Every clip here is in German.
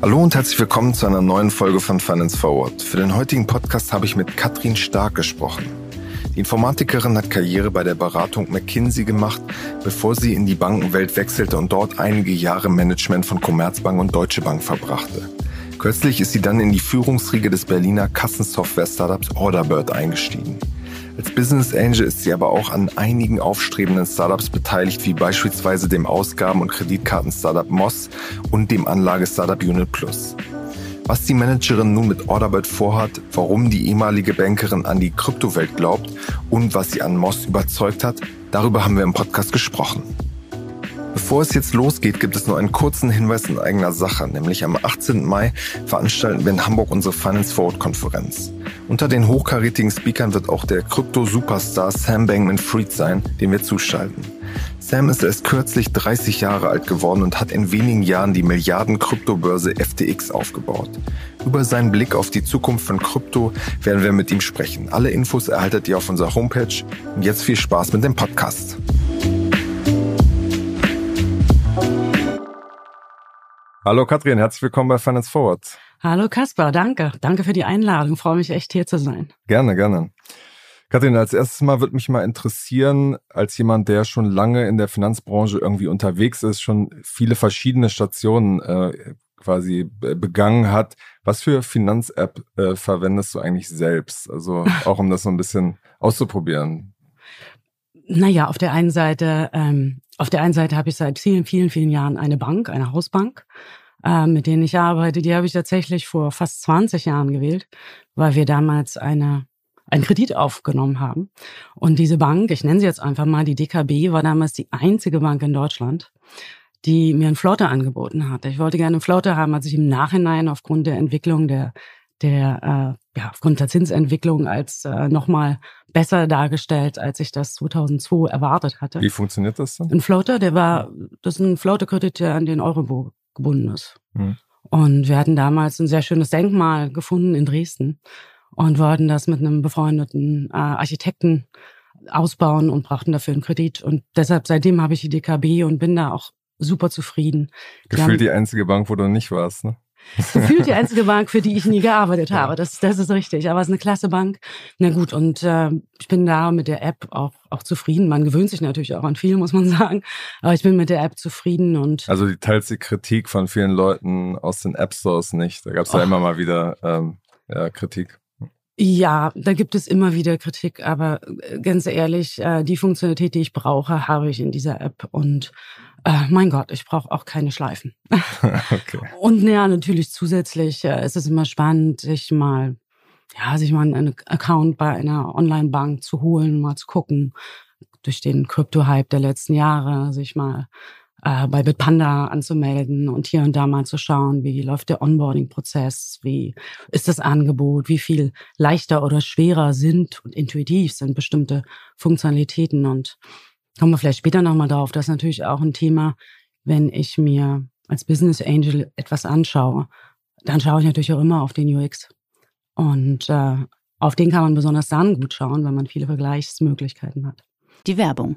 Hallo und herzlich willkommen zu einer neuen Folge von Finance Forward. Für den heutigen Podcast habe ich mit Katrin Stark gesprochen. Die Informatikerin hat Karriere bei der Beratung McKinsey gemacht, bevor sie in die Bankenwelt wechselte und dort einige Jahre Management von Commerzbank und Deutsche Bank verbrachte. Kürzlich ist sie dann in die Führungsriege des Berliner Kassensoftware-Startups Orderbird eingestiegen. Als Business Angel ist sie aber auch an einigen aufstrebenden Startups beteiligt, wie beispielsweise dem Ausgaben- und Kreditkarten-Startup Moss und dem Anlage-Startup Unit Plus. Was die Managerin nun mit Orderbird vorhat, warum die ehemalige Bankerin an die Kryptowelt glaubt und was sie an Moss überzeugt hat, darüber haben wir im Podcast gesprochen. Bevor es jetzt losgeht, gibt es nur einen kurzen Hinweis in eigener Sache, nämlich am 18. Mai veranstalten wir in Hamburg unsere Finance Forward Konferenz. Unter den hochkarätigen Speakern wird auch der Krypto-Superstar Sam Bankman-Fried sein, den wir zuschalten. Sam ist erst kürzlich 30 Jahre alt geworden und hat in wenigen Jahren die Milliarden-Kryptobörse FTX aufgebaut. Über seinen Blick auf die Zukunft von Krypto werden wir mit ihm sprechen. Alle Infos erhaltet ihr auf unserer Homepage. Und jetzt viel Spaß mit dem Podcast. Hallo Katrin, herzlich willkommen bei Finance Forward. Hallo Kaspar, danke. Danke für die Einladung. Freue mich echt hier zu sein. Gerne, gerne. Katrin, als erstes Mal würde mich mal interessieren, als jemand, der schon lange in der Finanzbranche irgendwie unterwegs ist, schon viele verschiedene Stationen äh, quasi begangen hat, was für Finanz-App äh, verwendest du eigentlich selbst? Also auch um das so ein bisschen auszuprobieren. Naja, auf der einen Seite ähm, auf der einen Seite habe ich seit vielen, vielen, vielen Jahren eine Bank, eine Hausbank, äh, mit denen ich arbeite. Die habe ich tatsächlich vor fast 20 Jahren gewählt, weil wir damals eine einen Kredit aufgenommen haben. Und diese Bank, ich nenne sie jetzt einfach mal, die DKB, war damals die einzige Bank in Deutschland, die mir einen Floater angeboten hatte. Ich wollte gerne einen Floater haben, als ich im Nachhinein aufgrund der Entwicklung der, der äh, ja, aufgrund der Zinsentwicklung als äh, nochmal besser dargestellt, als ich das 2002 erwartet hatte. Wie funktioniert das dann? Ein Floater, der war, das ist ein Floater-Kredit, der an den Euro gebunden ist. Hm. Und wir hatten damals ein sehr schönes Denkmal gefunden in Dresden und wollten das mit einem befreundeten äh, Architekten ausbauen und brauchten dafür einen Kredit. Und deshalb, seitdem habe ich die DKB und bin da auch super zufrieden. Gefühlt die, die einzige Bank, wo du nicht warst, ne? Gefühlt die einzige Bank, für die ich nie gearbeitet habe. Das, das ist richtig. Aber es ist eine klasse Bank. Na gut, und äh, ich bin da mit der App auch, auch zufrieden. Man gewöhnt sich natürlich auch an viel, muss man sagen. Aber ich bin mit der App zufrieden und. Also die teilst die Kritik von vielen Leuten aus den App Stores nicht. Da gab es ja immer mal wieder ähm, ja, Kritik. Ja, da gibt es immer wieder Kritik, aber äh, ganz ehrlich, äh, die Funktionalität, die ich brauche, habe ich in dieser App und äh, mein Gott, ich brauche auch keine Schleifen. okay. Und ja, natürlich zusätzlich äh, ist es immer spannend, sich mal, ja, sich mal einen Account bei einer Online-Bank zu holen, mal zu gucken, durch den Krypto-Hype der letzten Jahre, sich mal äh, bei Bitpanda anzumelden und hier und da mal zu schauen, wie läuft der Onboarding-Prozess, wie ist das Angebot, wie viel leichter oder schwerer sind und intuitiv sind bestimmte Funktionalitäten und kommen wir vielleicht später nochmal drauf. Das ist natürlich auch ein Thema, wenn ich mir als Business Angel etwas anschaue, dann schaue ich natürlich auch immer auf den UX. Und äh, auf den kann man besonders dann gut schauen, weil man viele Vergleichsmöglichkeiten hat. Die Werbung.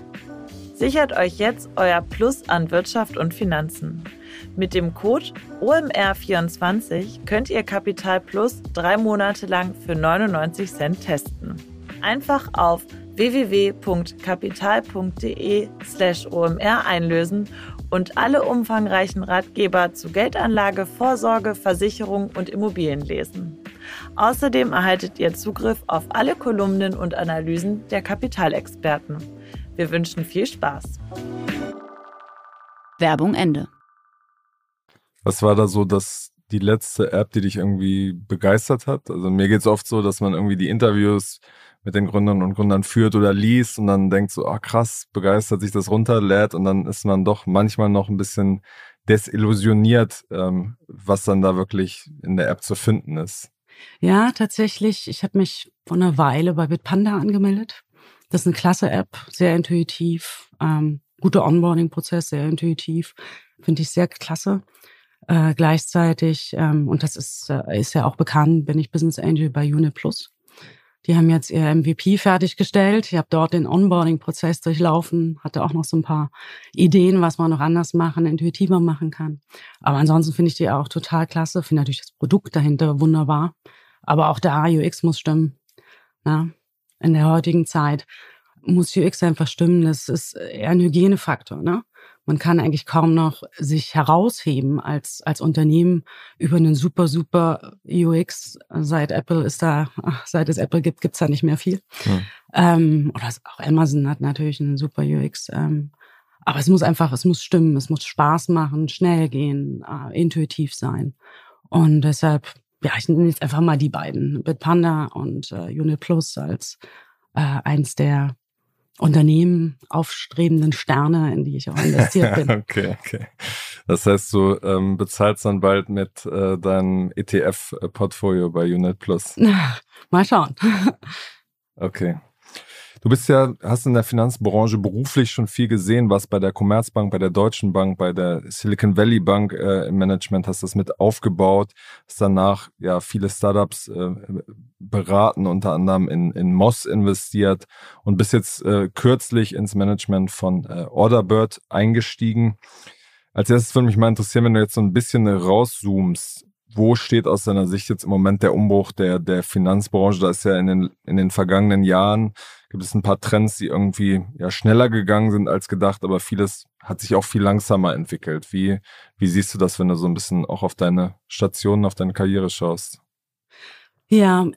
Sichert euch jetzt euer Plus an Wirtschaft und Finanzen. Mit dem Code OMR24 könnt ihr Kapital Plus drei Monate lang für 99 Cent testen. Einfach auf www.kapital.de slash OMR einlösen und alle umfangreichen Ratgeber zu Geldanlage, Vorsorge, Versicherung und Immobilien lesen. Außerdem erhaltet ihr Zugriff auf alle Kolumnen und Analysen der Kapitalexperten. Wir wünschen viel Spaß. Werbung Ende. Was war da so das, die letzte App, die dich irgendwie begeistert hat? Also mir geht es oft so, dass man irgendwie die Interviews mit den Gründern und Gründern führt oder liest und dann denkt so, ah krass, begeistert sich das runterlädt und dann ist man doch manchmal noch ein bisschen desillusioniert, ähm, was dann da wirklich in der App zu finden ist. Ja, tatsächlich. Ich habe mich vor einer Weile bei Bitpanda angemeldet. Das ist eine klasse App, sehr intuitiv, ähm, guter Onboarding-Prozess, sehr intuitiv, finde ich sehr klasse. Äh, gleichzeitig, ähm, und das ist, äh, ist ja auch bekannt, bin ich Business Angel bei Unit Plus. Die haben jetzt ihr MVP fertiggestellt. Ich habe dort den Onboarding-Prozess durchlaufen, hatte auch noch so ein paar Ideen, was man noch anders machen, intuitiver machen kann. Aber ansonsten finde ich die auch total klasse. Finde natürlich das Produkt dahinter wunderbar. Aber auch der UX muss stimmen. Na? In der heutigen Zeit muss UX einfach stimmen. Das ist eher ein Hygienefaktor. Ne? man kann eigentlich kaum noch sich herausheben als, als Unternehmen über einen super, super UX. Seit Apple ist da, seit es Apple gibt, gibt's da nicht mehr viel. Ja. Ähm, oder auch Amazon hat natürlich einen super UX. Ähm, aber es muss einfach, es muss stimmen, es muss Spaß machen, schnell gehen, äh, intuitiv sein. Und deshalb, ja, ich nehme jetzt einfach mal die beiden, Bitpanda und äh, Unit Plus als äh, eins der Unternehmen, aufstrebenden Sterne, in die ich auch investiert bin. okay, okay. Das heißt, du ähm, bezahlst dann bald mit äh, deinem ETF-Portfolio bei Unit Plus. Mal schauen. okay. Du bist ja, hast in der Finanzbranche beruflich schon viel gesehen, was bei der Commerzbank, bei der Deutschen Bank, bei der Silicon Valley Bank äh, im Management hast das mit aufgebaut, hast danach ja viele Startups äh, beraten, unter anderem in, in Moss investiert und bist jetzt äh, kürzlich ins Management von äh, Orderbird eingestiegen. Als erstes würde mich mal interessieren, wenn du jetzt so ein bisschen rauszoomst, wo steht aus deiner Sicht jetzt im Moment der Umbruch der, der Finanzbranche? Da ist ja in den, in den vergangenen Jahren gibt es ein paar Trends, die irgendwie ja schneller gegangen sind als gedacht, aber vieles hat sich auch viel langsamer entwickelt. Wie, wie siehst du das, wenn du so ein bisschen auch auf deine Stationen, auf deine Karriere schaust? Ja,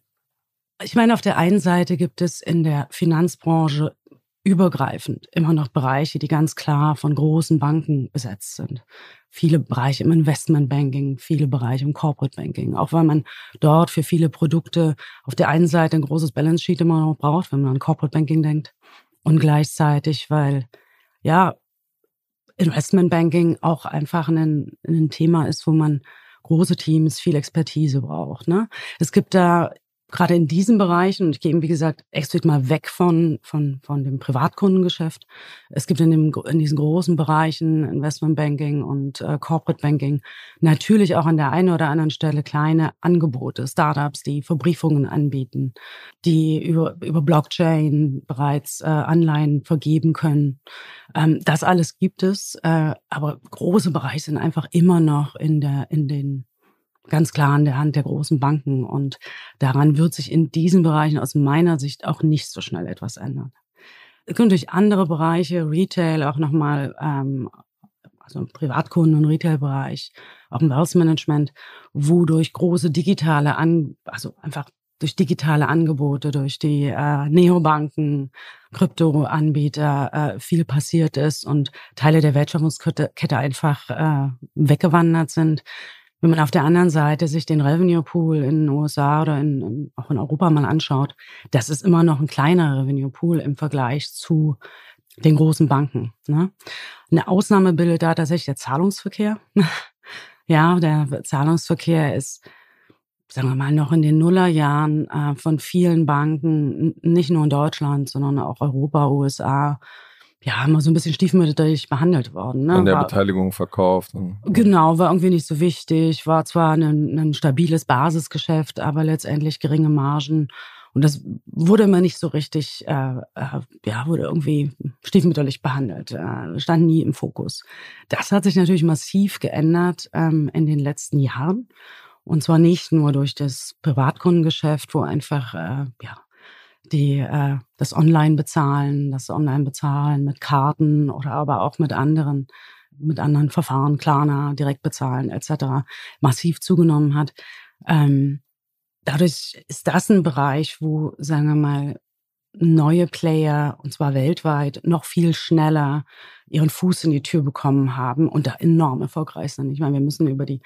ich meine, auf der einen Seite gibt es in der Finanzbranche übergreifend immer noch Bereiche, die ganz klar von großen Banken besetzt sind. Viele Bereiche im Investmentbanking, viele Bereiche im Corporate Banking, auch weil man dort für viele Produkte auf der einen Seite ein großes Balance Sheet immer noch braucht, wenn man an Corporate Banking denkt und gleichzeitig, weil ja Investmentbanking auch einfach ein, ein Thema ist, wo man große Teams, viel Expertise braucht. Ne? Es gibt da gerade in diesen Bereichen, und ich gehe, wie gesagt, explizit mal weg von, von, von dem Privatkundengeschäft. Es gibt in, dem, in diesen großen Bereichen, Investmentbanking und äh, Corporate Banking, natürlich auch an der einen oder anderen Stelle kleine Angebote, Startups, die Verbriefungen anbieten, die über, über Blockchain bereits äh, Anleihen vergeben können. Ähm, das alles gibt es, äh, aber große Bereiche sind einfach immer noch in der, in den ganz klar an der Hand der großen Banken. Und daran wird sich in diesen Bereichen aus meiner Sicht auch nicht so schnell etwas ändern. Es können durch andere Bereiche, Retail auch nochmal, ähm, also im Privatkunden- und Retail-Bereich, auch im Wealth Management, wo durch große digitale, An also einfach durch digitale Angebote, durch die äh, Neobanken, Kryptoanbieter äh, viel passiert ist und Teile der Wertschöpfungskette einfach äh, weggewandert sind. Wenn man auf der anderen Seite sich den Revenue Pool in den USA oder in, auch in Europa mal anschaut, das ist immer noch ein kleiner Revenue Pool im Vergleich zu den großen Banken. Ne? Eine Ausnahme bildet da tatsächlich der Zahlungsverkehr. ja, der Zahlungsverkehr ist, sagen wir mal, noch in den Nullerjahren äh, von vielen Banken, nicht nur in Deutschland, sondern auch Europa, USA, ja, immer so ein bisschen stiefmütterlich behandelt worden. Ne? An der war, Beteiligung verkauft. Und, genau, war irgendwie nicht so wichtig, war zwar ein, ein stabiles Basisgeschäft, aber letztendlich geringe Margen. Und das wurde immer nicht so richtig, äh, äh, ja, wurde irgendwie stiefmütterlich behandelt, äh, stand nie im Fokus. Das hat sich natürlich massiv geändert ähm, in den letzten Jahren. Und zwar nicht nur durch das Privatkundengeschäft, wo einfach, äh, ja, die äh, das Online-Bezahlen, das Online-Bezahlen mit Karten oder aber auch mit anderen mit anderen Verfahren, Klarna, Direktbezahlen etc. massiv zugenommen hat. Ähm, dadurch ist das ein Bereich, wo, sagen wir mal, neue Player, und zwar weltweit, noch viel schneller ihren Fuß in die Tür bekommen haben und da enorm erfolgreich sind. Ich meine, wir müssen über die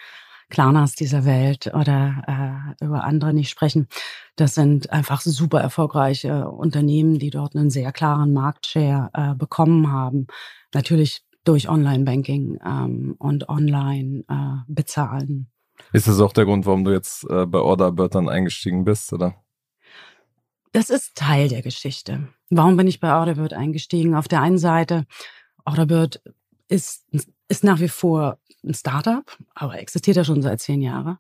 Klarnas dieser Welt oder äh, über andere nicht sprechen. Das sind einfach super erfolgreiche Unternehmen, die dort einen sehr klaren Marktshare äh, bekommen haben. Natürlich durch Online-Banking ähm, und Online äh, bezahlen. Ist das auch der Grund, warum du jetzt äh, bei Orderbird dann eingestiegen bist, oder? Das ist Teil der Geschichte. Warum bin ich bei Orderbird eingestiegen? Auf der einen Seite, Orderbird ist, ist nach wie vor ein Startup, aber existiert ja schon seit zehn Jahren.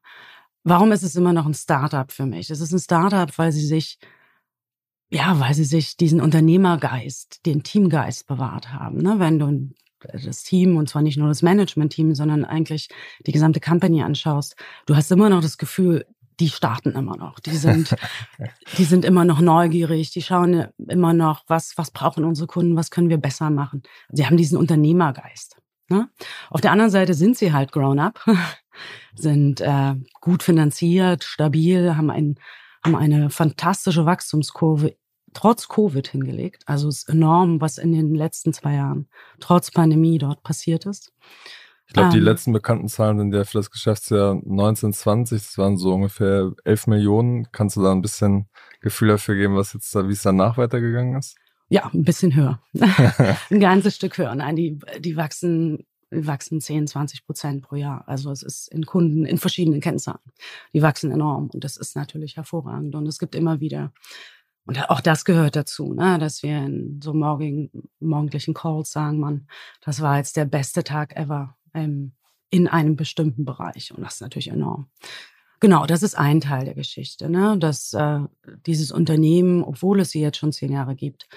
Warum ist es immer noch ein Startup für mich? Es ist ein Startup, weil sie sich, ja, weil sie sich diesen Unternehmergeist, den Teamgeist bewahrt haben. Ne? Wenn du das Team und zwar nicht nur das Management-Team, sondern eigentlich die gesamte Company anschaust, du hast immer noch das Gefühl, die starten immer noch. Die sind, die sind immer noch neugierig. Die schauen immer noch, was, was brauchen unsere Kunden, was können wir besser machen. Sie haben diesen Unternehmergeist. Ne? Auf der anderen Seite sind sie halt grown up, sind äh, gut finanziert, stabil, haben, ein, haben eine fantastische Wachstumskurve trotz Covid hingelegt. Also es ist enorm, was in den letzten zwei Jahren trotz Pandemie dort passiert ist. Ich glaube, die ähm. letzten bekannten Zahlen sind ja für das Geschäftsjahr 1920, das waren so ungefähr 11 Millionen. Kannst du da ein bisschen Gefühl dafür geben, was jetzt da, wie es danach weitergegangen ist? Ja, ein bisschen höher. ein ganzes Stück höher. Nein, die, die wachsen, wachsen 10, 20 Prozent pro Jahr. Also es ist in Kunden, in verschiedenen Kennzahlen. Die wachsen enorm und das ist natürlich hervorragend. Und es gibt immer wieder und auch das gehört dazu, ne? dass wir in so morgigen, morgendlichen Calls sagen, man, das war jetzt der beste Tag ever ähm, in einem bestimmten Bereich. Und das ist natürlich enorm. Genau, das ist ein Teil der Geschichte, ne? dass äh, dieses Unternehmen, obwohl es sie jetzt schon zehn Jahre gibt,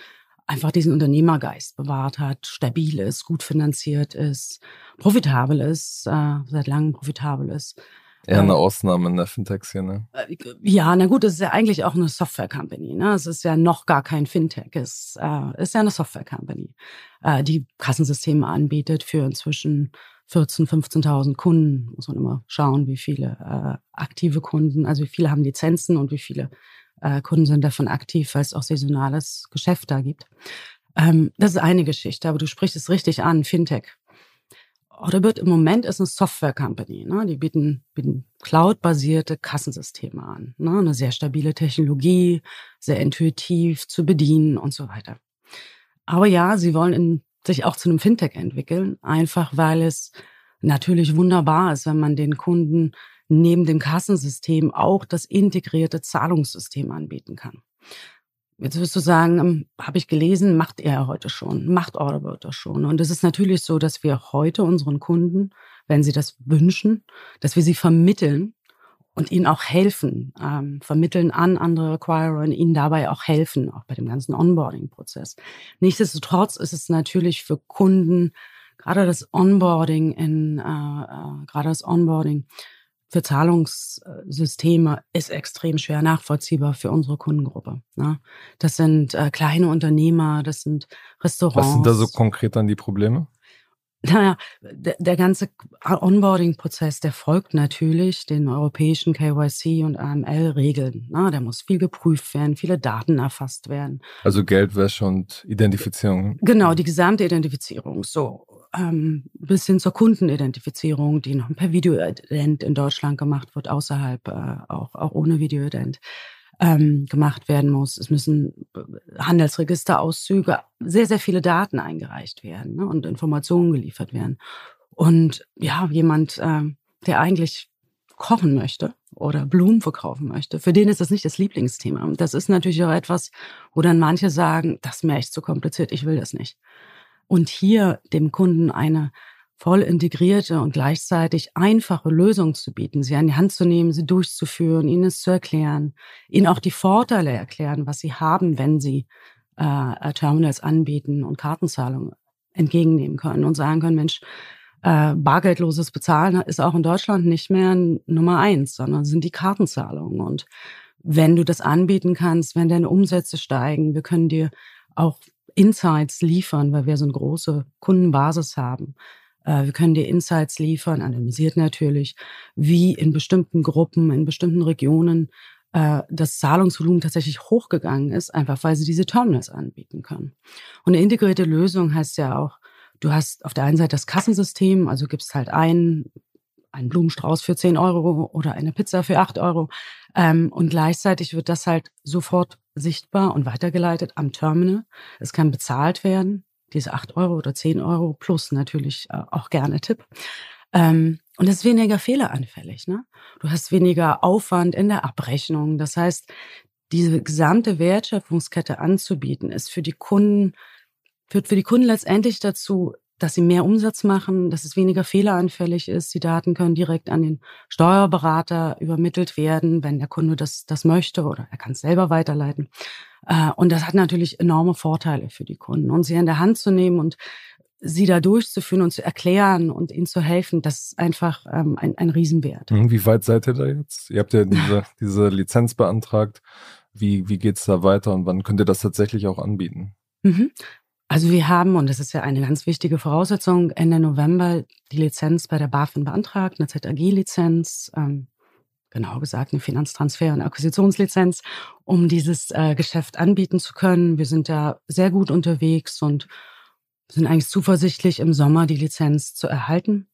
einfach diesen Unternehmergeist bewahrt hat, stabil ist, gut finanziert ist, profitabel ist, äh, seit langem profitabel ist. Eher eine Ausnahme in der Fintech-Szene. Äh, ja, na gut, es ist ja eigentlich auch eine Software-Company. Ne? Es ist ja noch gar kein Fintech. Es äh, ist ja eine Software-Company, äh, die Kassensysteme anbietet für inzwischen 14.000, 15.000 Kunden. Muss man immer schauen, wie viele äh, aktive Kunden, also wie viele haben Lizenzen und wie viele äh, Kunden sind davon aktiv, weil es auch saisonales Geschäft da gibt. Ähm, das ist eine Geschichte, aber du sprichst es richtig an, Fintech. Oderbird im Moment ist eine Software-Company. Ne? Die bieten, bieten Cloud-basierte Kassensysteme an. Ne? Eine sehr stabile Technologie, sehr intuitiv zu bedienen und so weiter. Aber ja, sie wollen in sich auch zu einem Fintech entwickeln, einfach weil es natürlich wunderbar ist, wenn man den Kunden neben dem Kassensystem auch das integrierte Zahlungssystem anbieten kann. Jetzt wirst du sagen, ähm, habe ich gelesen, macht er heute schon, macht Orderbird schon. Und es ist natürlich so, dass wir heute unseren Kunden, wenn sie das wünschen, dass wir sie vermitteln und ihnen auch helfen, ähm, vermitteln an andere Acquirer und ihnen dabei auch helfen, auch bei dem ganzen Onboarding-Prozess. Nichtsdestotrotz ist es natürlich für Kunden, gerade das Onboarding in, äh, äh, gerade das Onboarding für Zahlungssysteme ist extrem schwer nachvollziehbar für unsere Kundengruppe. Ne? Das sind äh, kleine Unternehmer, das sind Restaurants. Was sind da so konkret dann die Probleme? Naja, der, der ganze Onboarding-Prozess, der folgt natürlich den europäischen KYC und AML-Regeln. Der muss viel geprüft werden, viele Daten erfasst werden. Also Geldwäsche und Identifizierung. Genau, die gesamte Identifizierung. So ähm, bis hin zur Kundenidentifizierung, die noch per Videoident in Deutschland gemacht wird, außerhalb äh, auch, auch ohne Videoident ähm, gemacht werden muss. Es müssen äh, Handelsregisterauszüge, sehr, sehr viele Daten eingereicht werden ne, und Informationen geliefert werden. Und ja, jemand, äh, der eigentlich kochen möchte oder Blumen verkaufen möchte, für den ist das nicht das Lieblingsthema. Das ist natürlich auch etwas, wo dann manche sagen, das ist mir echt zu kompliziert, ich will das nicht. Und hier dem Kunden eine voll integrierte und gleichzeitig einfache Lösung zu bieten, sie an die Hand zu nehmen, sie durchzuführen, ihnen es zu erklären, ihnen auch die Vorteile erklären, was sie haben, wenn sie äh, Terminals anbieten und Kartenzahlungen entgegennehmen können und sagen können, Mensch, äh, bargeldloses Bezahlen ist auch in Deutschland nicht mehr Nummer eins, sondern sind die Kartenzahlungen. Und wenn du das anbieten kannst, wenn deine Umsätze steigen, wir können dir auch Insights liefern, weil wir so eine große Kundenbasis haben, äh, wir können dir Insights liefern, analysiert natürlich, wie in bestimmten Gruppen, in bestimmten Regionen äh, das Zahlungsvolumen tatsächlich hochgegangen ist, einfach weil sie diese Terminals anbieten können. Und eine integrierte Lösung heißt ja auch, du hast auf der einen Seite das Kassensystem, also gibst halt ein, einen Blumenstrauß für 10 Euro oder eine Pizza für 8 Euro. Ähm, und gleichzeitig wird das halt sofort sichtbar und weitergeleitet am Terminal. Es kann bezahlt werden, diese 8 Euro oder 10 Euro plus natürlich äh, auch gerne Tipp. Ähm, und es ist weniger fehleranfällig. Ne? Du hast weniger Aufwand in der Abrechnung. Das heißt, diese gesamte Wertschöpfungskette anzubieten, ist für die Kunden, führt für die Kunden letztendlich dazu, dass sie mehr Umsatz machen, dass es weniger fehleranfällig ist. Die Daten können direkt an den Steuerberater übermittelt werden, wenn der Kunde das, das möchte oder er kann es selber weiterleiten. Äh, und das hat natürlich enorme Vorteile für die Kunden. Und sie in der Hand zu nehmen und sie da durchzuführen und zu erklären und ihnen zu helfen, das ist einfach ähm, ein, ein Riesenwert. Mhm, wie weit seid ihr da jetzt? Ihr habt ja diese, diese Lizenz beantragt. Wie, wie geht es da weiter und wann könnt ihr das tatsächlich auch anbieten? Mhm. Also wir haben, und das ist ja eine ganz wichtige Voraussetzung, Ende November die Lizenz bei der BaFin beantragt, eine ZAG-Lizenz, ähm, genau gesagt eine Finanztransfer- und Akquisitionslizenz, um dieses äh, Geschäft anbieten zu können. Wir sind da sehr gut unterwegs und sind eigentlich zuversichtlich, im Sommer die Lizenz zu erhalten.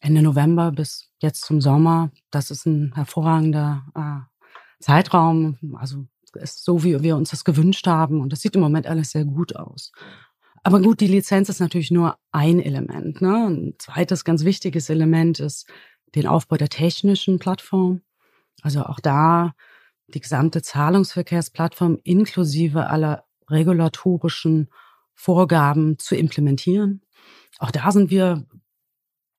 Ende November bis jetzt zum Sommer, das ist ein hervorragender äh, Zeitraum. Also ist so, wie wir uns das gewünscht haben. Und das sieht im Moment alles sehr gut aus. Aber gut, die Lizenz ist natürlich nur ein Element. Ne? Ein zweites ganz wichtiges Element ist den Aufbau der technischen Plattform. Also auch da die gesamte Zahlungsverkehrsplattform inklusive aller regulatorischen Vorgaben zu implementieren. Auch da sind wir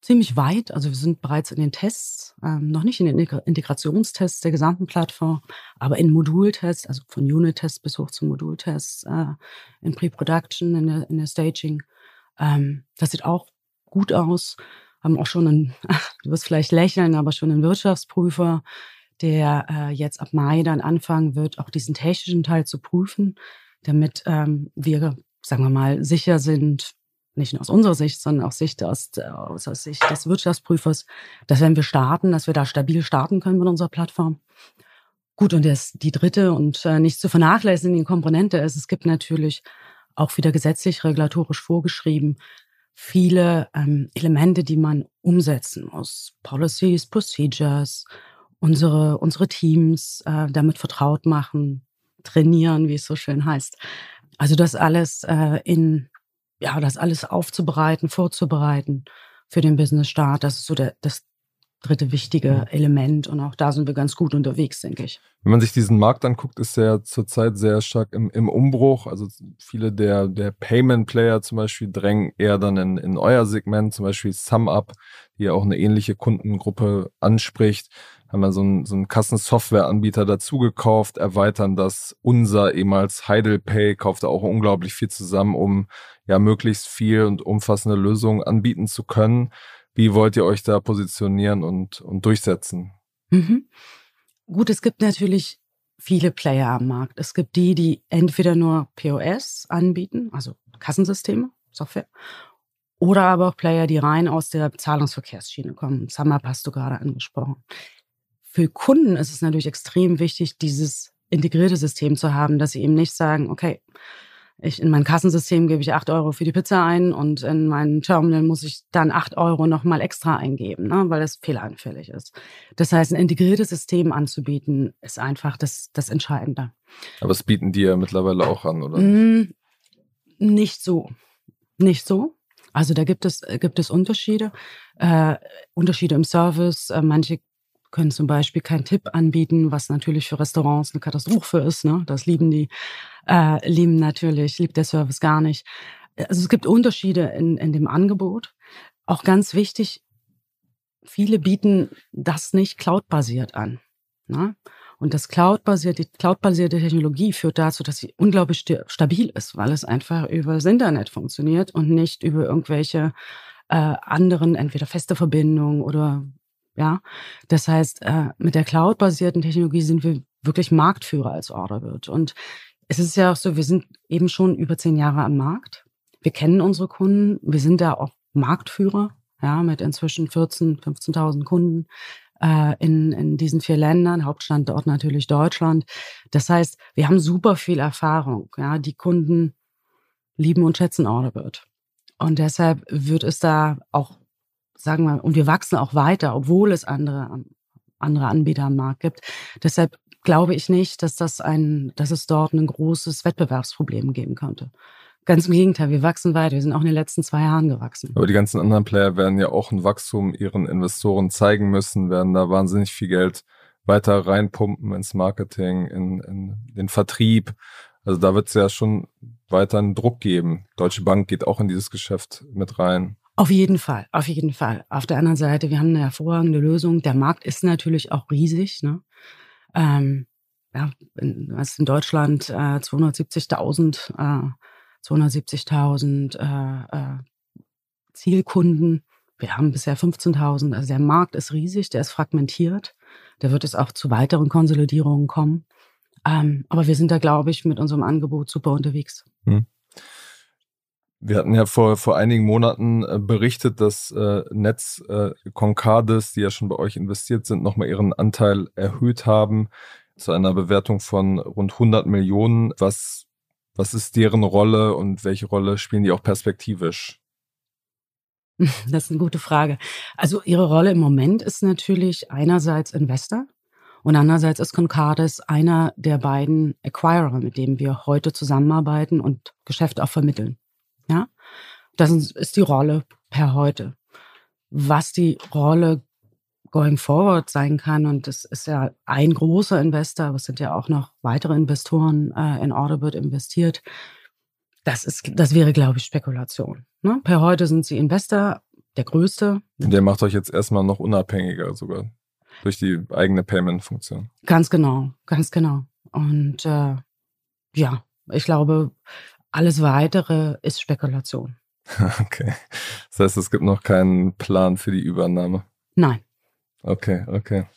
ziemlich weit. Also wir sind bereits in den Tests, ähm, noch nicht in den Integrationstests der gesamten Plattform, aber in Modultests, also von Unit-Tests bis hoch zu Modultests, äh, in Pre-Production, in der, in der Staging. Ähm, das sieht auch gut aus. Haben auch schon einen, du wirst vielleicht lächeln, aber schon einen Wirtschaftsprüfer, der äh, jetzt ab Mai dann anfangen wird, auch diesen technischen Teil zu prüfen, damit ähm, wir, sagen wir mal, sicher sind, nicht nur aus unserer Sicht, sondern auch Sicht aus, aus Sicht des Wirtschaftsprüfers, dass wenn wir starten, dass wir da stabil starten können mit unserer Plattform. Gut, und das, die dritte und äh, nicht zu vernachlässigende Komponente ist, es gibt natürlich auch wieder gesetzlich, regulatorisch vorgeschrieben, viele ähm, Elemente, die man umsetzen muss. Policies, Procedures, unsere, unsere Teams äh, damit vertraut machen, trainieren, wie es so schön heißt. Also das alles äh, in ja, das alles aufzubereiten, vorzubereiten für den Business-Start. Das ist so der, das dritte wichtige Element und auch da sind wir ganz gut unterwegs, denke ich. Wenn man sich diesen Markt anguckt, ist er zurzeit sehr stark im, im Umbruch. Also viele der, der Payment-Player zum Beispiel drängen eher dann in, in euer Segment, zum Beispiel SumUp, die ja auch eine ähnliche Kundengruppe anspricht haben wir so einen, so einen Kassensoftwareanbieter dazugekauft, erweitern das. Unser ehemals Heidelpay kaufte auch unglaublich viel zusammen, um ja möglichst viel und umfassende Lösungen anbieten zu können. Wie wollt ihr euch da positionieren und, und durchsetzen? Mhm. Gut, es gibt natürlich viele Player am Markt. Es gibt die, die entweder nur POS anbieten, also Kassensysteme, Software, oder aber auch Player, die rein aus der Zahlungsverkehrsschiene kommen. Summer hast du gerade angesprochen. Für Kunden ist es natürlich extrem wichtig, dieses integrierte System zu haben, dass sie eben nicht sagen, okay, ich, in mein Kassensystem gebe ich acht Euro für die Pizza ein und in mein Terminal muss ich dann acht Euro nochmal extra eingeben, ne, weil das fehleranfällig ist. Das heißt, ein integriertes System anzubieten, ist einfach das, das Entscheidende. Aber es bieten die ja mittlerweile auch an, oder? Mm, nicht so. Nicht so. Also da gibt es, gibt es Unterschiede. Äh, Unterschiede im Service. Äh, manche können zum Beispiel keinen Tipp anbieten, was natürlich für Restaurants eine Katastrophe ist. Ne? Das lieben die, äh, lieben natürlich, liebt der Service gar nicht. Also es gibt Unterschiede in, in dem Angebot. Auch ganz wichtig, viele bieten das nicht cloud-basiert an. Ne? Und das Cloud-basierte, die Cloud-basierte Technologie führt dazu, dass sie unglaublich stabil ist, weil es einfach über das Internet funktioniert und nicht über irgendwelche äh, anderen, entweder feste Verbindungen oder ja, das heißt, äh, mit der Cloud-basierten Technologie sind wir wirklich Marktführer als Orderbird. Und es ist ja auch so, wir sind eben schon über zehn Jahre am Markt. Wir kennen unsere Kunden. Wir sind da auch Marktführer, ja, mit inzwischen 14, 15.000 Kunden äh, in, in diesen vier Ländern, Hauptstandort natürlich Deutschland. Das heißt, wir haben super viel Erfahrung. Ja, die Kunden lieben und schätzen Orderbird. Und deshalb wird es da auch sagen wir, und wir wachsen auch weiter, obwohl es andere, andere Anbieter am Markt gibt. Deshalb glaube ich nicht, dass das ein, dass es dort ein großes Wettbewerbsproblem geben könnte. Ganz im Gegenteil, wir wachsen weiter. Wir sind auch in den letzten zwei Jahren gewachsen. Aber die ganzen anderen Player werden ja auch ein Wachstum ihren Investoren zeigen müssen, werden da wahnsinnig viel Geld weiter reinpumpen ins Marketing, in, in den Vertrieb. Also da wird es ja schon weiter einen Druck geben. Deutsche Bank geht auch in dieses Geschäft mit rein. Auf jeden Fall, auf jeden Fall. Auf der anderen Seite, wir haben eine hervorragende Lösung. Der Markt ist natürlich auch riesig. Ne? Ähm, ja, in, was in Deutschland äh, 270.000 äh, 270.000 äh, äh, Zielkunden. Wir haben bisher 15.000. Also der Markt ist riesig, der ist fragmentiert. Da wird es auch zu weiteren Konsolidierungen kommen. Ähm, aber wir sind da, glaube ich, mit unserem Angebot super unterwegs. Hm. Wir hatten ja vor, vor einigen Monaten äh, berichtet, dass äh, Netz äh, Concardis, die ja schon bei euch investiert sind, nochmal ihren Anteil erhöht haben zu einer Bewertung von rund 100 Millionen. Was, was ist deren Rolle und welche Rolle spielen die auch perspektivisch? Das ist eine gute Frage. Also ihre Rolle im Moment ist natürlich einerseits Investor und andererseits ist Concardis einer der beiden Acquirer, mit denen wir heute zusammenarbeiten und Geschäfte auch vermitteln. Ja, das ist die Rolle per heute. Was die Rolle going forward sein kann, und das ist ja ein großer Investor, aber es sind ja auch noch weitere Investoren äh, in Orderbird investiert. Das ist, das wäre, glaube ich, Spekulation. Ne? Per heute sind sie Investor, der größte. Der macht euch jetzt erstmal noch unabhängiger sogar durch die eigene Payment-Funktion. Ganz genau, ganz genau. Und äh, ja, ich glaube, alles weitere ist Spekulation. Okay. Das heißt, es gibt noch keinen Plan für die Übernahme. Nein. Okay, okay.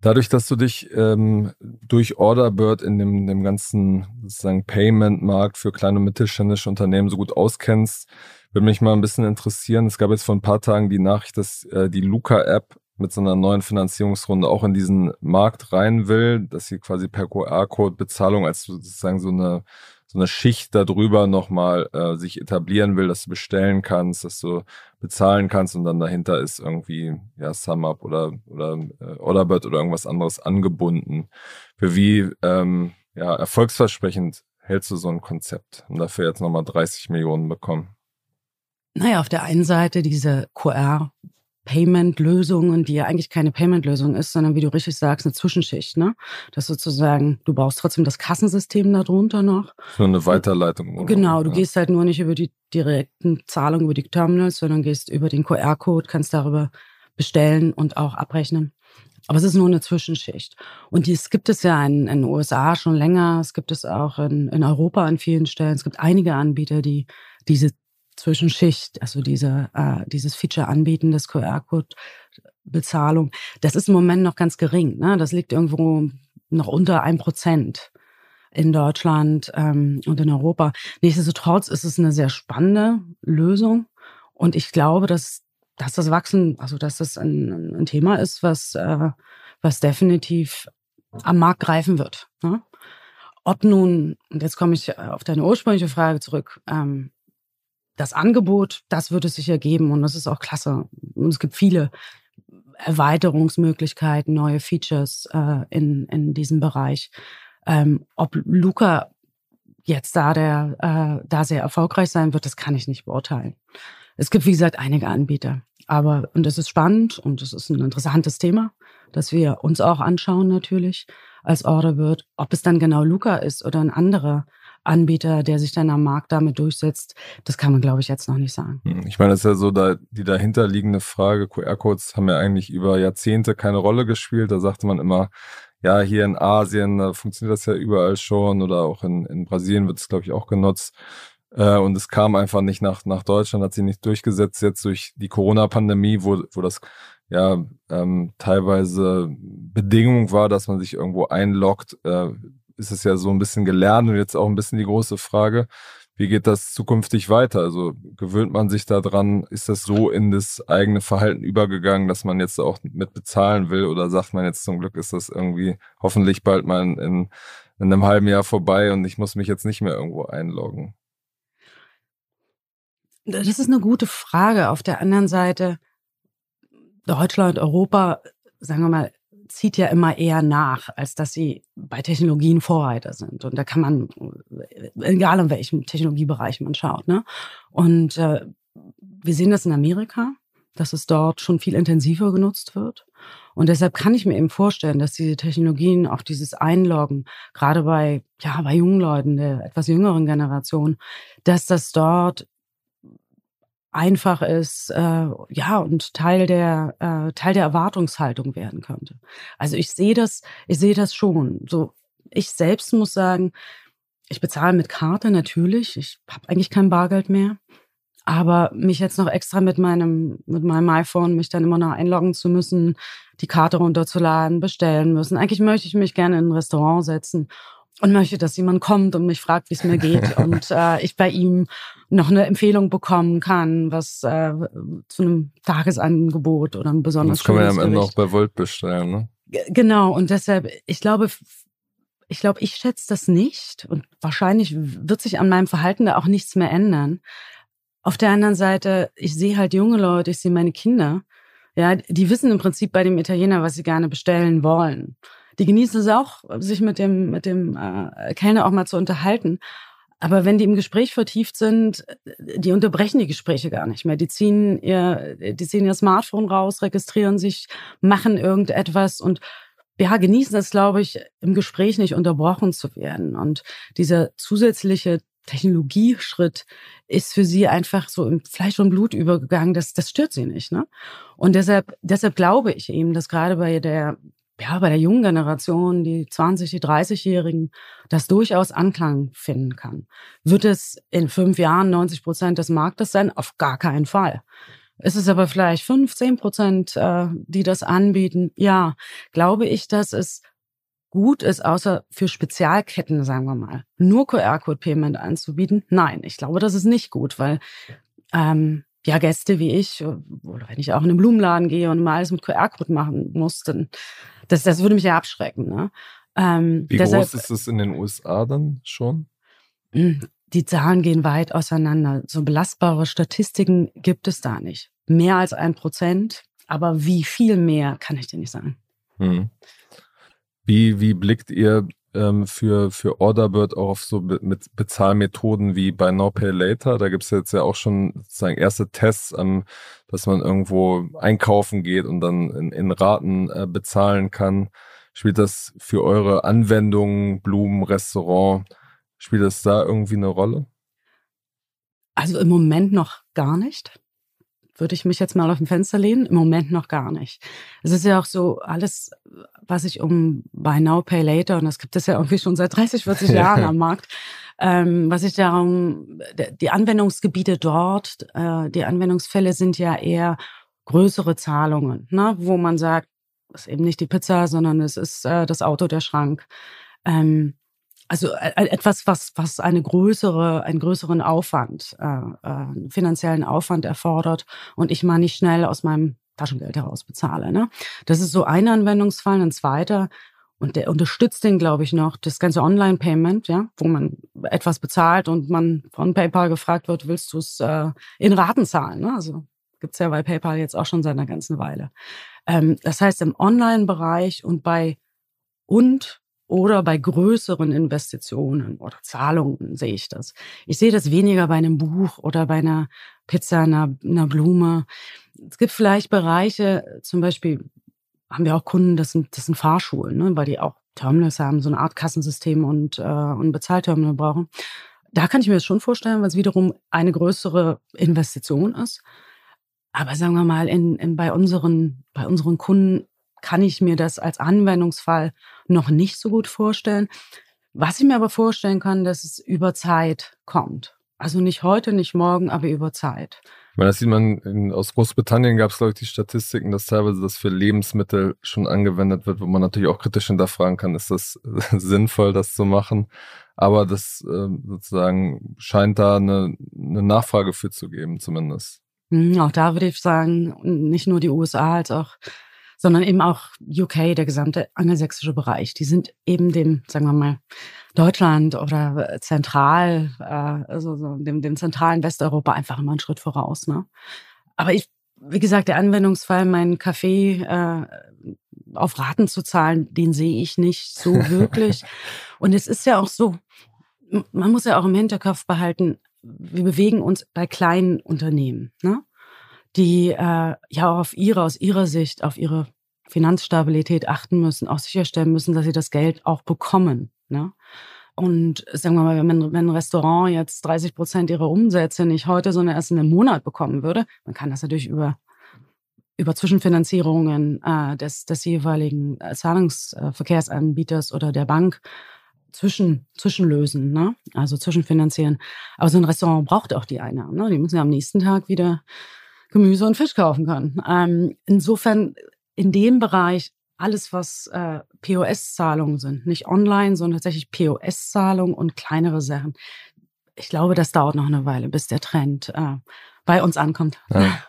Dadurch, dass du dich ähm, durch Orderbird in dem, dem ganzen sozusagen Payment-Markt für kleine und mittelständische Unternehmen so gut auskennst, würde mich mal ein bisschen interessieren. Es gab jetzt vor ein paar Tagen die Nachricht, dass äh, die Luca-App mit so einer neuen Finanzierungsrunde auch in diesen Markt rein will, dass sie quasi per QR-Code Bezahlung als sozusagen so eine so eine Schicht darüber nochmal äh, sich etablieren will, dass du bestellen kannst, dass du bezahlen kannst und dann dahinter ist irgendwie ja SumUp oder oder äh, Orderbird oder irgendwas anderes angebunden. Für wie ähm, ja erfolgsversprechend hältst du so ein Konzept und dafür jetzt nochmal 30 Millionen bekommen? Naja, auf der einen Seite diese QR Payment-Lösungen, die ja eigentlich keine Payment-Lösung ist, sondern wie du richtig sagst, eine Zwischenschicht. Ne? Das sozusagen, du brauchst trotzdem das Kassensystem darunter noch. So eine Weiterleitung. Genau, du ja. gehst halt nur nicht über die direkten Zahlungen über die Terminals, sondern gehst über den QR-Code, kannst darüber bestellen und auch abrechnen. Aber es ist nur eine Zwischenschicht. Und dies gibt es ja in, in den USA schon länger. Es gibt es auch in, in Europa an vielen Stellen. Es gibt einige Anbieter, die diese Zwischenschicht, also diese, äh, dieses Feature anbieten, das QR-Code-Bezahlung, das ist im Moment noch ganz gering. Ne? Das liegt irgendwo noch unter ein Prozent in Deutschland ähm, und in Europa. Nichtsdestotrotz ist es eine sehr spannende Lösung und ich glaube, dass, dass das Wachsen, also dass das ein, ein Thema ist, was, äh, was definitiv am Markt greifen wird. Ne? Ob nun, und jetzt komme ich auf deine ursprüngliche Frage zurück, ähm, das Angebot, das wird es sicher geben und das ist auch klasse. Und es gibt viele Erweiterungsmöglichkeiten, neue Features äh, in, in diesem Bereich. Ähm, ob Luca jetzt da der äh, da sehr erfolgreich sein wird, das kann ich nicht beurteilen. Es gibt wie gesagt einige Anbieter, aber und es ist spannend und es ist ein interessantes Thema, das wir uns auch anschauen natürlich als Order wird. Ob es dann genau Luca ist oder ein anderer Anbieter, der sich dann am Markt damit durchsetzt, das kann man, glaube ich, jetzt noch nicht sagen. Hm, ich meine, das ist ja so da, die dahinterliegende Frage. QR-Codes haben ja eigentlich über Jahrzehnte keine Rolle gespielt. Da sagte man immer, ja, hier in Asien funktioniert das ja überall schon oder auch in, in Brasilien wird es, glaube ich, auch genutzt. Äh, und es kam einfach nicht nach, nach Deutschland, hat sich nicht durchgesetzt. Jetzt durch die Corona-Pandemie, wo, wo das ja ähm, teilweise Bedingung war, dass man sich irgendwo einloggt, äh, ist es ja so ein bisschen gelernt und jetzt auch ein bisschen die große Frage, wie geht das zukünftig weiter? Also gewöhnt man sich daran, ist das so in das eigene Verhalten übergegangen, dass man jetzt auch mit bezahlen will oder sagt man jetzt zum Glück ist das irgendwie hoffentlich bald mal in, in, in einem halben Jahr vorbei und ich muss mich jetzt nicht mehr irgendwo einloggen? Das ist eine gute Frage. Auf der anderen Seite, Deutschland, Europa, sagen wir mal, zieht ja immer eher nach, als dass sie bei Technologien Vorreiter sind. Und da kann man, egal in welchem Technologiebereich man schaut, ne? Und äh, wir sehen das in Amerika, dass es dort schon viel intensiver genutzt wird. Und deshalb kann ich mir eben vorstellen, dass diese Technologien, auch dieses Einloggen, gerade bei, ja, bei jungen Leuten der etwas jüngeren Generation, dass das dort einfach ist, äh, ja, und Teil der, äh, Teil der Erwartungshaltung werden könnte. Also ich sehe das, ich sehe das schon. So, ich selbst muss sagen, ich bezahle mit Karte natürlich. Ich habe eigentlich kein Bargeld mehr. Aber mich jetzt noch extra mit meinem, mit meinem iPhone, mich dann immer noch einloggen zu müssen, die Karte runterzuladen, bestellen müssen. Eigentlich möchte ich mich gerne in ein Restaurant setzen und möchte, dass jemand kommt und mich fragt, wie es mir geht und äh, ich bei ihm noch eine Empfehlung bekommen kann, was äh, zu einem Tagesangebot oder ein besonders Das kann man ja am Ende auch bei Volt bestellen, ne? Genau und deshalb, ich glaube, ich glaube, ich schätze das nicht und wahrscheinlich wird sich an meinem Verhalten da auch nichts mehr ändern. Auf der anderen Seite, ich sehe halt junge Leute, ich sehe meine Kinder, ja, die wissen im Prinzip bei dem Italiener, was sie gerne bestellen wollen. Die genießen es auch, sich mit dem, mit dem äh, Kellner auch mal zu unterhalten. Aber wenn die im Gespräch vertieft sind, die unterbrechen die Gespräche gar nicht mehr. Die ziehen ihr, die ziehen ihr Smartphone raus, registrieren sich, machen irgendetwas und ja, genießen es, glaube ich, im Gespräch nicht unterbrochen zu werden. Und dieser zusätzliche Technologieschritt ist für sie einfach so im Fleisch und Blut übergegangen. Das, das stört sie nicht. Ne? Und deshalb, deshalb glaube ich eben, dass gerade bei der ja, bei der jungen Generation, die 20, die 30-Jährigen, das durchaus Anklang finden kann. Wird es in fünf Jahren 90 Prozent des Marktes sein? Auf gar keinen Fall. Ist es aber vielleicht 15 Prozent, äh, die das anbieten? Ja, glaube ich, dass es gut ist, außer für Spezialketten, sagen wir mal, nur QR-Code-Payment anzubieten? Nein, ich glaube, das ist nicht gut, weil ähm, ja, Gäste wie ich, oder wenn ich auch in einen Blumenladen gehe und mal alles mit QR-Code machen muss, dann das, das würde mich ja abschrecken. Ne? Ähm, wie deshalb, groß ist es in den USA dann schon? Hm, die Zahlen gehen weit auseinander. So belastbare Statistiken gibt es da nicht. Mehr als ein Prozent, aber wie viel mehr, kann ich dir nicht sagen. Hm. Wie, wie blickt ihr ähm, für, für Orderbird auch auf so be mit Bezahlmethoden wie bei No Pay Later. Da gibt es jetzt ja auch schon sozusagen erste Tests, ähm, dass man irgendwo einkaufen geht und dann in, in Raten äh, bezahlen kann. Spielt das für eure Anwendungen, Blumen, Restaurant, spielt das da irgendwie eine Rolle? Also im Moment noch gar nicht würde ich mich jetzt mal auf dem Fenster lehnen? Im Moment noch gar nicht. Es ist ja auch so, alles, was ich um Buy Now, Pay Later, und das gibt es ja irgendwie schon seit 30, 40 Jahren am Markt, ähm, was ich darum, die Anwendungsgebiete dort, äh, die Anwendungsfälle sind ja eher größere Zahlungen, ne? wo man sagt, das ist eben nicht die Pizza, sondern es ist äh, das Auto, der Schrank. Ähm, also äh, äh, etwas, was, was eine größere, einen größeren Aufwand, äh, äh, finanziellen Aufwand erfordert und ich mal nicht schnell aus meinem Taschengeld heraus bezahle. Ne? Das ist so ein Anwendungsfall. Ein zweiter, und der unterstützt den, glaube ich, noch, das ganze Online-Payment, ja, wo man etwas bezahlt und man von PayPal gefragt wird, willst du es äh, in Raten zahlen? Ne? Also gibt's ja bei PayPal jetzt auch schon seit einer ganzen Weile. Ähm, das heißt, im Online-Bereich und bei und oder bei größeren Investitionen oder Zahlungen sehe ich das. Ich sehe das weniger bei einem Buch oder bei einer Pizza, einer, einer Blume. Es gibt vielleicht Bereiche, zum Beispiel haben wir auch Kunden, das sind, das sind Fahrschulen, ne, weil die auch Terminals haben, so eine Art Kassensystem und, äh, und Bezahlterminal brauchen. Da kann ich mir das schon vorstellen, weil es wiederum eine größere Investition ist. Aber sagen wir mal, in, in, bei, unseren, bei unseren Kunden kann ich mir das als Anwendungsfall noch nicht so gut vorstellen. Was ich mir aber vorstellen kann, dass es über Zeit kommt. Also nicht heute, nicht morgen, aber über Zeit. Ich meine, das sieht man, in, aus Großbritannien gab es, glaube ich, die Statistiken, dass teilweise das für Lebensmittel schon angewendet wird, wo man natürlich auch kritisch hinterfragen kann, ist das sinnvoll, das zu machen. Aber das äh, sozusagen scheint da eine, eine Nachfrage für zu geben, zumindest. Hm, auch da würde ich sagen, nicht nur die USA, als auch sondern eben auch UK, der gesamte angelsächsische Bereich. Die sind eben dem, sagen wir mal, Deutschland oder zentral, äh, also so dem, dem zentralen Westeuropa einfach immer einen Schritt voraus. Ne? Aber ich, wie gesagt, der Anwendungsfall, meinen Kaffee äh, auf Raten zu zahlen, den sehe ich nicht so wirklich. Und es ist ja auch so, man muss ja auch im Hinterkopf behalten, wir bewegen uns bei kleinen Unternehmen, ne? Die äh, ja auch auf ihre, aus ihrer Sicht, auf ihre Finanzstabilität achten müssen, auch sicherstellen müssen, dass sie das Geld auch bekommen. Ne? Und sagen wir mal, wenn, wenn ein Restaurant jetzt 30 Prozent ihrer Umsätze nicht heute, sondern erst in einem Monat bekommen würde, man kann das natürlich über über Zwischenfinanzierungen äh, des, des jeweiligen äh, Zahlungsverkehrsanbieters oder der Bank zwischen, zwischenlösen, ne? also zwischenfinanzieren. Aber so ein Restaurant braucht auch die Einnahmen. Ne? Die müssen ja am nächsten Tag wieder Gemüse und Fisch kaufen können. Ähm, insofern in dem Bereich alles, was äh, POS-Zahlungen sind, nicht online, sondern tatsächlich POS-Zahlungen und kleinere Sachen. Ich glaube, das dauert noch eine Weile, bis der Trend äh, bei uns ankommt. Ja.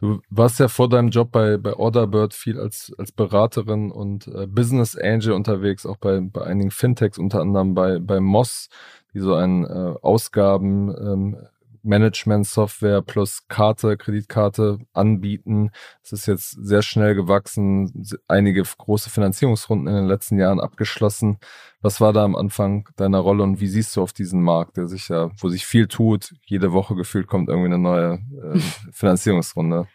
Du warst ja vor deinem Job bei, bei Orderbird viel als, als Beraterin und äh, Business Angel unterwegs, auch bei, bei einigen Fintechs, unter anderem bei, bei Moss, die so ein äh, Ausgaben ähm, Management-Software plus Karte, Kreditkarte anbieten. Es ist jetzt sehr schnell gewachsen, einige große Finanzierungsrunden in den letzten Jahren abgeschlossen. Was war da am Anfang deiner Rolle und wie siehst du auf diesen Markt, der sich ja, wo sich viel tut, jede Woche gefühlt kommt irgendwie eine neue äh, Finanzierungsrunde?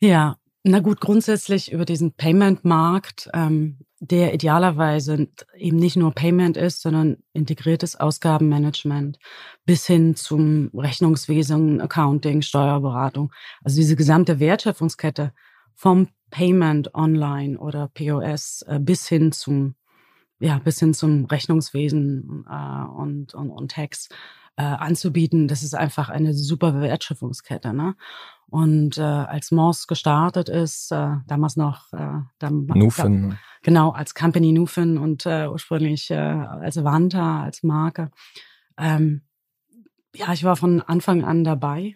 Ja, na gut, grundsätzlich über diesen Payment-Markt, ähm, der idealerweise eben nicht nur Payment ist, sondern integriertes Ausgabenmanagement bis hin zum Rechnungswesen, Accounting, Steuerberatung. Also diese gesamte Wertschöpfungskette vom Payment online oder POS äh, bis hin zum ja bis hin zum Rechnungswesen äh, und, und, und Tax äh, anzubieten. Das ist einfach eine super Wertschöpfungskette. Ne? Und äh, als Moss gestartet ist, äh, damals noch äh, dann, Nufin. Da, genau, als Company Nufin und äh, ursprünglich äh, als Wanta, als Marke. Ähm, ja, ich war von Anfang an dabei.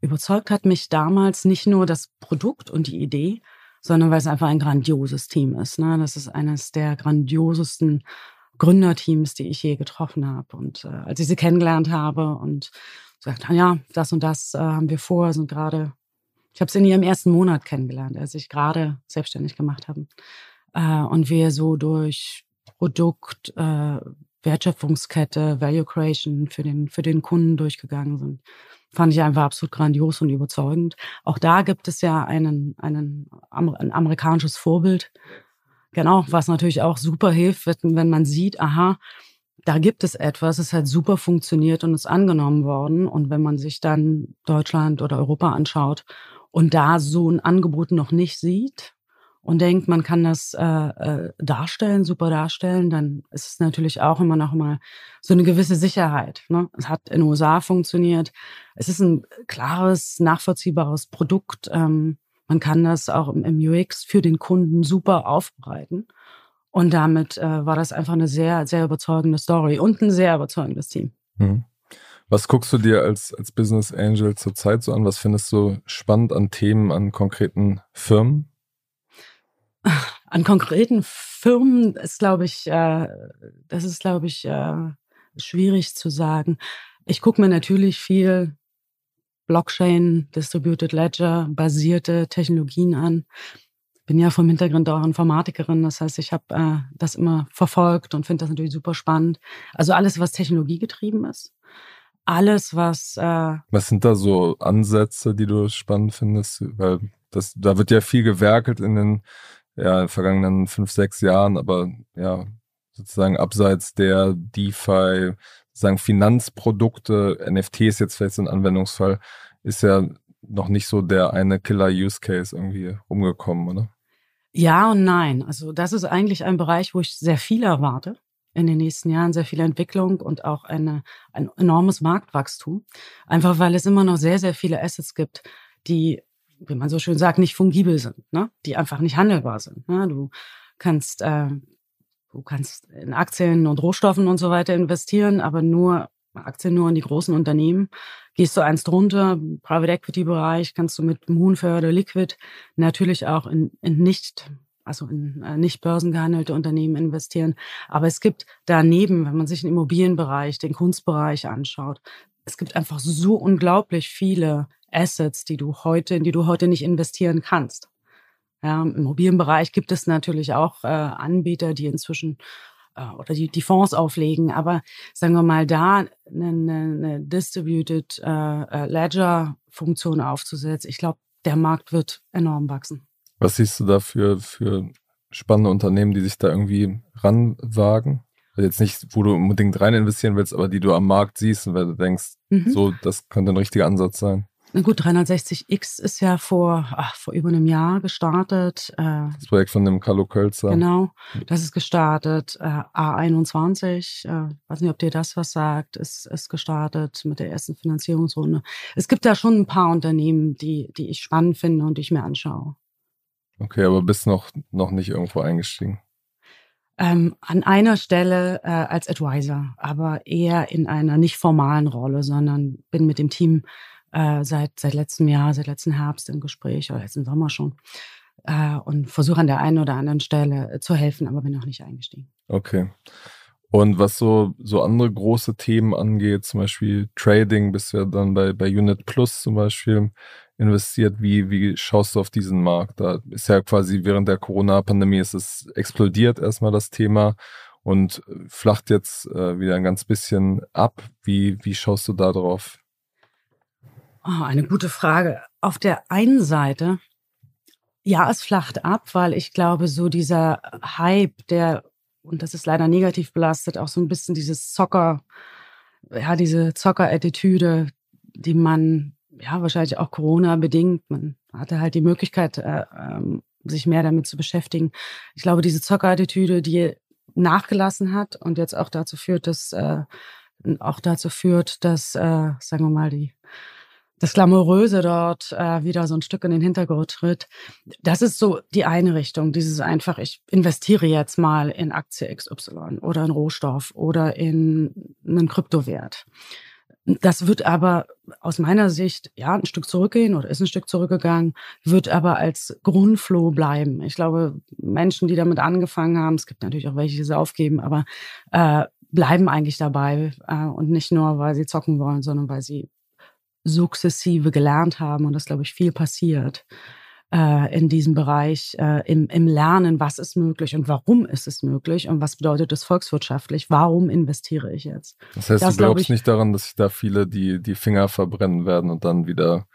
Überzeugt hat mich damals nicht nur das Produkt und die Idee, sondern weil es einfach ein grandioses Team ist. Ne? Das ist eines der grandiosesten Gründerteams, die ich je getroffen habe. Und äh, als ich sie kennengelernt habe und sagt, ja, das und das äh, haben wir vor, sind gerade, ich habe sie in ihrem ersten Monat kennengelernt, als ich gerade selbstständig gemacht habe. Äh, und wir so durch Produkt, äh, Wertschöpfungskette, Value Creation für den, für den Kunden durchgegangen sind. Fand ich einfach absolut grandios und überzeugend. Auch da gibt es ja einen, einen, ein amerikanisches Vorbild. Genau, was natürlich auch super hilft, wenn man sieht, aha, da gibt es etwas, es hat super funktioniert und ist angenommen worden. Und wenn man sich dann Deutschland oder Europa anschaut und da so ein Angebot noch nicht sieht und denkt, man kann das äh, äh, darstellen, super darstellen, dann ist es natürlich auch immer noch mal so eine gewisse Sicherheit. Ne? Es hat in den USA funktioniert. Es ist ein klares, nachvollziehbares Produkt. Ähm, man kann das auch im, im UX für den Kunden super aufbereiten. Und damit äh, war das einfach eine sehr, sehr überzeugende Story und ein sehr überzeugendes Team. Mhm. Was guckst du dir als, als Business Angel zurzeit so an? Was findest du spannend an Themen, an konkreten Firmen? An konkreten Firmen ist, glaube ich, äh, das ist, glaube ich, äh, schwierig zu sagen. Ich gucke mir natürlich viel Blockchain, Distributed Ledger basierte Technologien an bin ja vom Hintergrund auch Informatikerin, das heißt, ich habe äh, das immer verfolgt und finde das natürlich super spannend. Also alles, was technologiegetrieben ist. Alles, was. Äh, was sind da so Ansätze, die du spannend findest? Weil das, da wird ja viel gewerkelt in den ja, vergangenen fünf, sechs Jahren, aber ja, sozusagen abseits der DeFi, sozusagen Finanzprodukte, NFT ist jetzt vielleicht so ein Anwendungsfall, ist ja noch nicht so der eine Killer-Use-Case irgendwie rumgekommen, oder? Ja und nein. Also das ist eigentlich ein Bereich, wo ich sehr viel erwarte in den nächsten Jahren, sehr viel Entwicklung und auch eine, ein enormes Marktwachstum. Einfach weil es immer noch sehr, sehr viele Assets gibt, die, wie man so schön sagt, nicht fungibel sind, ne? die einfach nicht handelbar sind. Ne? Du kannst, äh, du kannst in Aktien und Rohstoffen und so weiter investieren, aber nur Aktien nur in die großen Unternehmen Gehst du eins drunter, Private Equity Bereich, kannst du mit Moonförder Liquid natürlich auch in, in nicht also in äh, nicht börsengehandelte Unternehmen investieren. Aber es gibt daneben, wenn man sich den Immobilienbereich, den Kunstbereich anschaut, es gibt einfach so unglaublich viele Assets, die du heute, in die du heute nicht investieren kannst. Ja, Im Immobilienbereich gibt es natürlich auch äh, Anbieter, die inzwischen äh, oder die, die Fonds auflegen, aber sagen wir mal da eine, eine Distributed äh, äh, Ledger Funktion aufzusetzen, ich glaube, der Markt wird enorm wachsen. Was siehst du da für, für spannende Unternehmen, die sich da irgendwie ranwagen? Also jetzt nicht, wo du unbedingt rein investieren willst, aber die du am Markt siehst und weil du denkst, mhm. so, das könnte ein richtiger Ansatz sein. Na gut, 360X ist ja vor, ach, vor über einem Jahr gestartet. Äh, das Projekt von dem Carlo Kölzer. Genau, das ist gestartet. Äh, A21, äh, weiß nicht, ob dir das was sagt, ist, ist gestartet mit der ersten Finanzierungsrunde. Es gibt da schon ein paar Unternehmen, die, die ich spannend finde und die ich mir anschaue. Okay, aber bist noch, noch nicht irgendwo eingestiegen? Ähm, an einer Stelle äh, als Advisor, aber eher in einer nicht formalen Rolle, sondern bin mit dem Team äh, seit, seit letztem Jahr, seit letztem Herbst im Gespräch oder letzten Sommer schon äh, und versuche an der einen oder anderen Stelle äh, zu helfen, aber bin noch nicht eingestiegen. Okay. Und was so, so andere große Themen angeht, zum Beispiel Trading, bist du ja dann bei, bei Unit Plus zum Beispiel investiert. Wie, wie schaust du auf diesen Markt? Da ist ja quasi während der Corona-Pandemie ist es explodiert erstmal das Thema und flacht jetzt äh, wieder ein ganz bisschen ab. Wie, wie schaust du da drauf? Oh, eine gute Frage. Auf der einen Seite, ja, es flacht ab, weil ich glaube, so dieser Hype, der, und das ist leider negativ belastet, auch so ein bisschen dieses Zocker, ja, diese Zocker-Attitüde, die man ja, wahrscheinlich auch Corona bedingt. Man hatte halt die Möglichkeit, äh, ähm, sich mehr damit zu beschäftigen. Ich glaube, diese Zockerattitüde, die nachgelassen hat und jetzt auch dazu führt, dass äh, auch dazu führt, dass, äh, sagen wir mal, die das Glamouröse dort äh, wieder so ein Stück in den Hintergrund tritt. Das ist so die eine Richtung. Dieses einfach, ich investiere jetzt mal in Aktie XY oder in Rohstoff oder in einen Kryptowert. Das wird aber aus meiner Sicht ja ein Stück zurückgehen oder ist ein Stück zurückgegangen, wird aber als Grundflow bleiben. Ich glaube, Menschen, die damit angefangen haben, es gibt natürlich auch welche, die sie aufgeben, aber äh, bleiben eigentlich dabei äh, und nicht nur, weil sie zocken wollen, sondern weil sie sukzessive gelernt haben und das, glaube ich, viel passiert äh, in diesem Bereich, äh, im, im Lernen, was ist möglich und warum ist es möglich und was bedeutet es volkswirtschaftlich, warum investiere ich jetzt. Das heißt, das, du glaubst ich, nicht daran, dass sich da viele die, die Finger verbrennen werden und dann wieder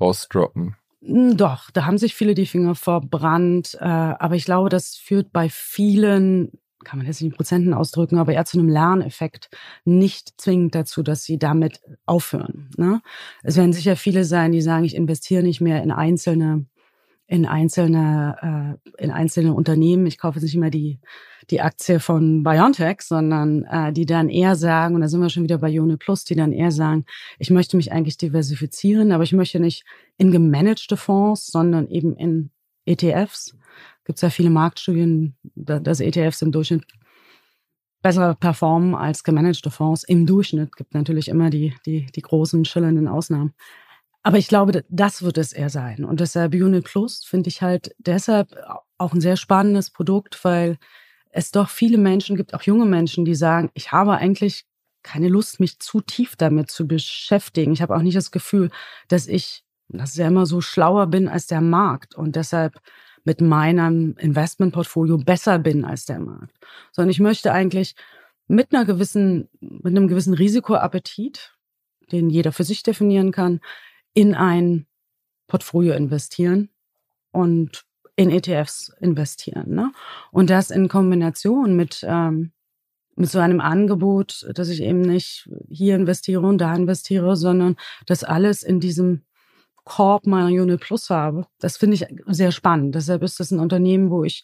rausdroppen? Hm, doch, da haben sich viele die Finger verbrannt, äh, aber ich glaube, das führt bei vielen kann man jetzt nicht in Prozenten ausdrücken, aber eher zu einem Lerneffekt, nicht zwingend dazu, dass sie damit aufhören. Ne? Es werden sicher viele sein, die sagen, ich investiere nicht mehr in einzelne in einzelne, äh, in einzelne Unternehmen. Ich kaufe jetzt nicht mehr die, die Aktie von BioNTech, sondern äh, die dann eher sagen, und da sind wir schon wieder bei Jone Plus, die dann eher sagen, ich möchte mich eigentlich diversifizieren, aber ich möchte nicht in gemanagte Fonds, sondern eben in ETFs. Gibt es ja viele Marktstudien, dass ETFs im Durchschnitt besser performen als gemanagte Fonds. Im Durchschnitt gibt natürlich immer die, die, die großen, schillernden Ausnahmen. Aber ich glaube, das wird es eher sein. Und deshalb Unit Plus finde ich halt deshalb auch ein sehr spannendes Produkt, weil es doch viele Menschen gibt, auch junge Menschen, die sagen, ich habe eigentlich keine Lust, mich zu tief damit zu beschäftigen. Ich habe auch nicht das Gefühl, dass ich, das ist ja immer so, schlauer bin als der Markt und deshalb mit meinem Investmentportfolio besser bin als der Markt. Sondern ich möchte eigentlich mit einer gewissen, mit einem gewissen Risikoappetit, den jeder für sich definieren kann, in ein Portfolio investieren und in ETFs investieren. Ne? Und das in Kombination mit, ähm, mit so einem Angebot, dass ich eben nicht hier investiere und da investiere, sondern das alles in diesem Korb meiner Unit Plus habe. Das finde ich sehr spannend. Deshalb ist das ein Unternehmen, wo ich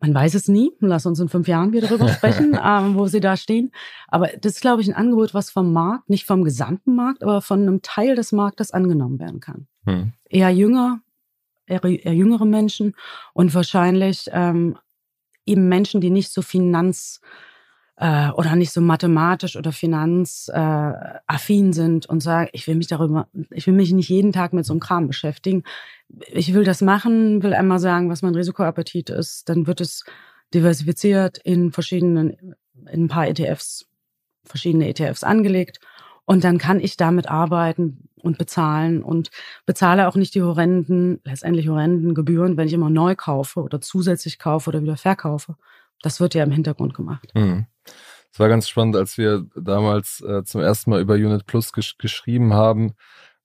man weiß es nie. Lass uns in fünf Jahren wieder darüber sprechen, ähm, wo sie da stehen. Aber das ist, glaube ich, ein Angebot, was vom Markt, nicht vom gesamten Markt, aber von einem Teil des Marktes angenommen werden kann. Hm. Eher jünger, eher, eher, jüngere Menschen und wahrscheinlich ähm, eben Menschen, die nicht so finanz äh, oder nicht so mathematisch oder finanzaffin äh, sind und sagen, ich will mich darüber, ich will mich nicht jeden Tag mit so einem Kram beschäftigen. Ich will das machen, will einmal sagen, was mein Risikoappetit ist, dann wird es diversifiziert in verschiedenen, in ein paar ETFs, verschiedene ETFs angelegt. Und dann kann ich damit arbeiten und bezahlen und bezahle auch nicht die horrenden, letztendlich horrenden Gebühren, wenn ich immer neu kaufe oder zusätzlich kaufe oder wieder verkaufe. Das wird ja im Hintergrund gemacht. Mhm. Es war ganz spannend, als wir damals äh, zum ersten Mal über Unit Plus gesch geschrieben haben,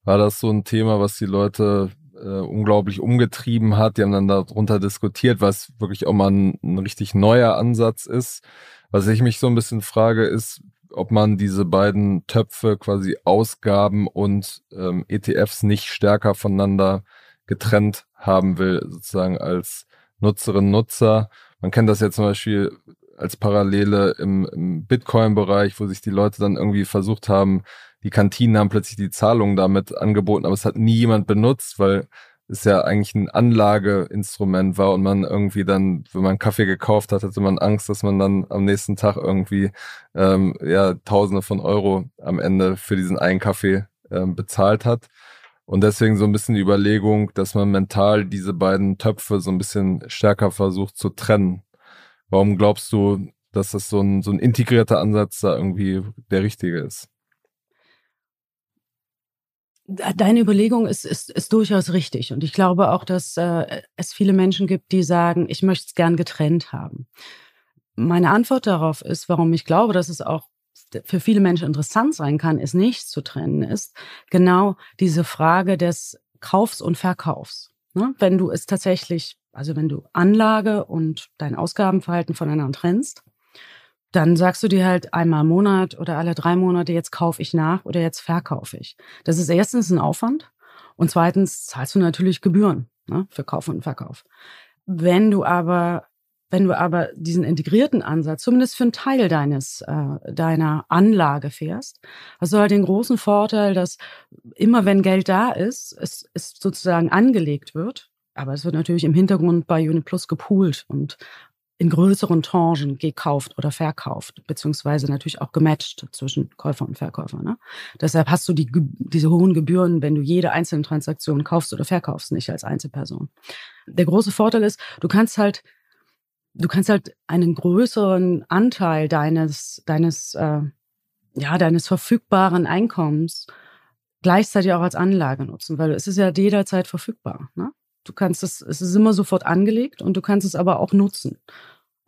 war das so ein Thema, was die Leute äh, unglaublich umgetrieben hat. Die haben dann darunter diskutiert, was wirklich auch mal ein, ein richtig neuer Ansatz ist. Was ich mich so ein bisschen frage, ist, ob man diese beiden Töpfe quasi Ausgaben und ähm, ETFs nicht stärker voneinander getrennt haben will, sozusagen als Nutzerinnen, Nutzer. Man kennt das ja zum Beispiel als Parallele im, im Bitcoin-Bereich, wo sich die Leute dann irgendwie versucht haben, die Kantinen haben plötzlich die Zahlungen damit angeboten, aber es hat nie jemand benutzt, weil es ja eigentlich ein Anlageinstrument war und man irgendwie dann, wenn man Kaffee gekauft hat, hatte man Angst, dass man dann am nächsten Tag irgendwie ähm, ja Tausende von Euro am Ende für diesen einen Kaffee ähm, bezahlt hat. Und deswegen so ein bisschen die Überlegung, dass man mental diese beiden Töpfe so ein bisschen stärker versucht zu trennen. Warum glaubst du, dass das so ein, so ein integrierter Ansatz da irgendwie der richtige ist? Deine Überlegung ist, ist, ist durchaus richtig. Und ich glaube auch, dass äh, es viele Menschen gibt, die sagen, ich möchte es gern getrennt haben. Meine Antwort darauf ist, warum ich glaube, dass es auch für viele Menschen interessant sein kann, es nicht zu trennen, ist genau diese Frage des Kaufs und Verkaufs. Ne? Wenn du es tatsächlich, also wenn du Anlage und dein Ausgabenverhalten voneinander trennst, dann sagst du dir halt einmal im Monat oder alle drei Monate, jetzt kaufe ich nach oder jetzt verkaufe ich. Das ist erstens ein Aufwand und zweitens zahlst du natürlich Gebühren ne, für Kauf und Verkauf. Wenn du aber wenn du aber diesen integrierten Ansatz, zumindest für einen Teil deines, äh, deiner Anlage fährst, hast du halt den großen Vorteil, dass immer wenn Geld da ist, es, es sozusagen angelegt wird. Aber es wird natürlich im Hintergrund bei Uniplus gepoolt und in größeren Tranchen gekauft oder verkauft, beziehungsweise natürlich auch gematcht zwischen Käufer und Verkäufer. Ne? Deshalb hast du die, diese hohen Gebühren, wenn du jede einzelne Transaktion kaufst oder verkaufst, nicht als Einzelperson. Der große Vorteil ist, du kannst halt, du kannst halt einen größeren Anteil deines, deines, äh, ja, deines verfügbaren Einkommens gleichzeitig auch als Anlage nutzen, weil es ist ja jederzeit verfügbar. Ne? Du kannst es, es ist immer sofort angelegt und du kannst es aber auch nutzen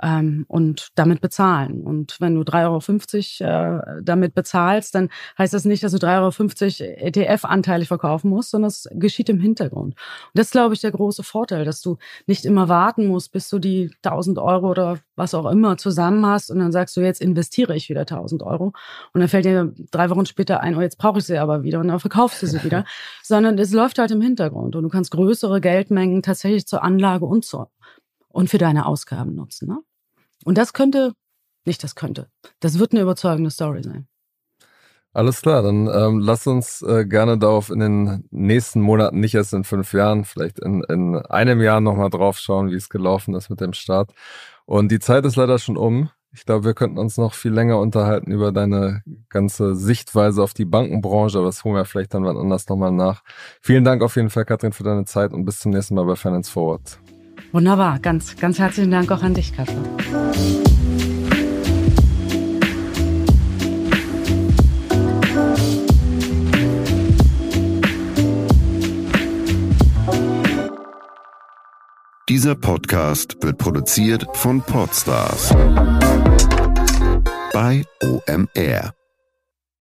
ähm, und damit bezahlen. Und wenn du 3,50 Euro äh, damit bezahlst, dann heißt das nicht, dass du 3,50 Euro ETF-anteilig verkaufen musst, sondern es geschieht im Hintergrund. Und das ist, glaube ich, der große Vorteil, dass du nicht immer warten musst, bis du die 1000 Euro oder was auch immer zusammen hast und dann sagst du, jetzt investiere ich wieder 1000 Euro und dann fällt dir drei Wochen später ein, oh, jetzt brauche ich sie aber wieder und dann verkaufst du sie wieder, sondern es läuft halt im Hintergrund und du kannst größere Geldmengen tatsächlich zur Anlage und zur und für deine Ausgaben nutzen. Ne? Und das könnte, nicht das könnte, das wird eine überzeugende Story sein. Alles klar, dann ähm, lass uns äh, gerne darauf in den nächsten Monaten, nicht erst in fünf Jahren, vielleicht in, in einem Jahr nochmal drauf schauen, wie es gelaufen ist mit dem Start. Und die Zeit ist leider schon um. Ich glaube, wir könnten uns noch viel länger unterhalten über deine ganze Sichtweise auf die Bankenbranche, aber das holen wir vielleicht dann wann anders nochmal nach. Vielen Dank auf jeden Fall, Katrin, für deine Zeit und bis zum nächsten Mal bei Finance Forward. Wunderbar, ganz, ganz herzlichen Dank auch an dich, Katja. Dieser Podcast wird produziert von Podstars bei OMR.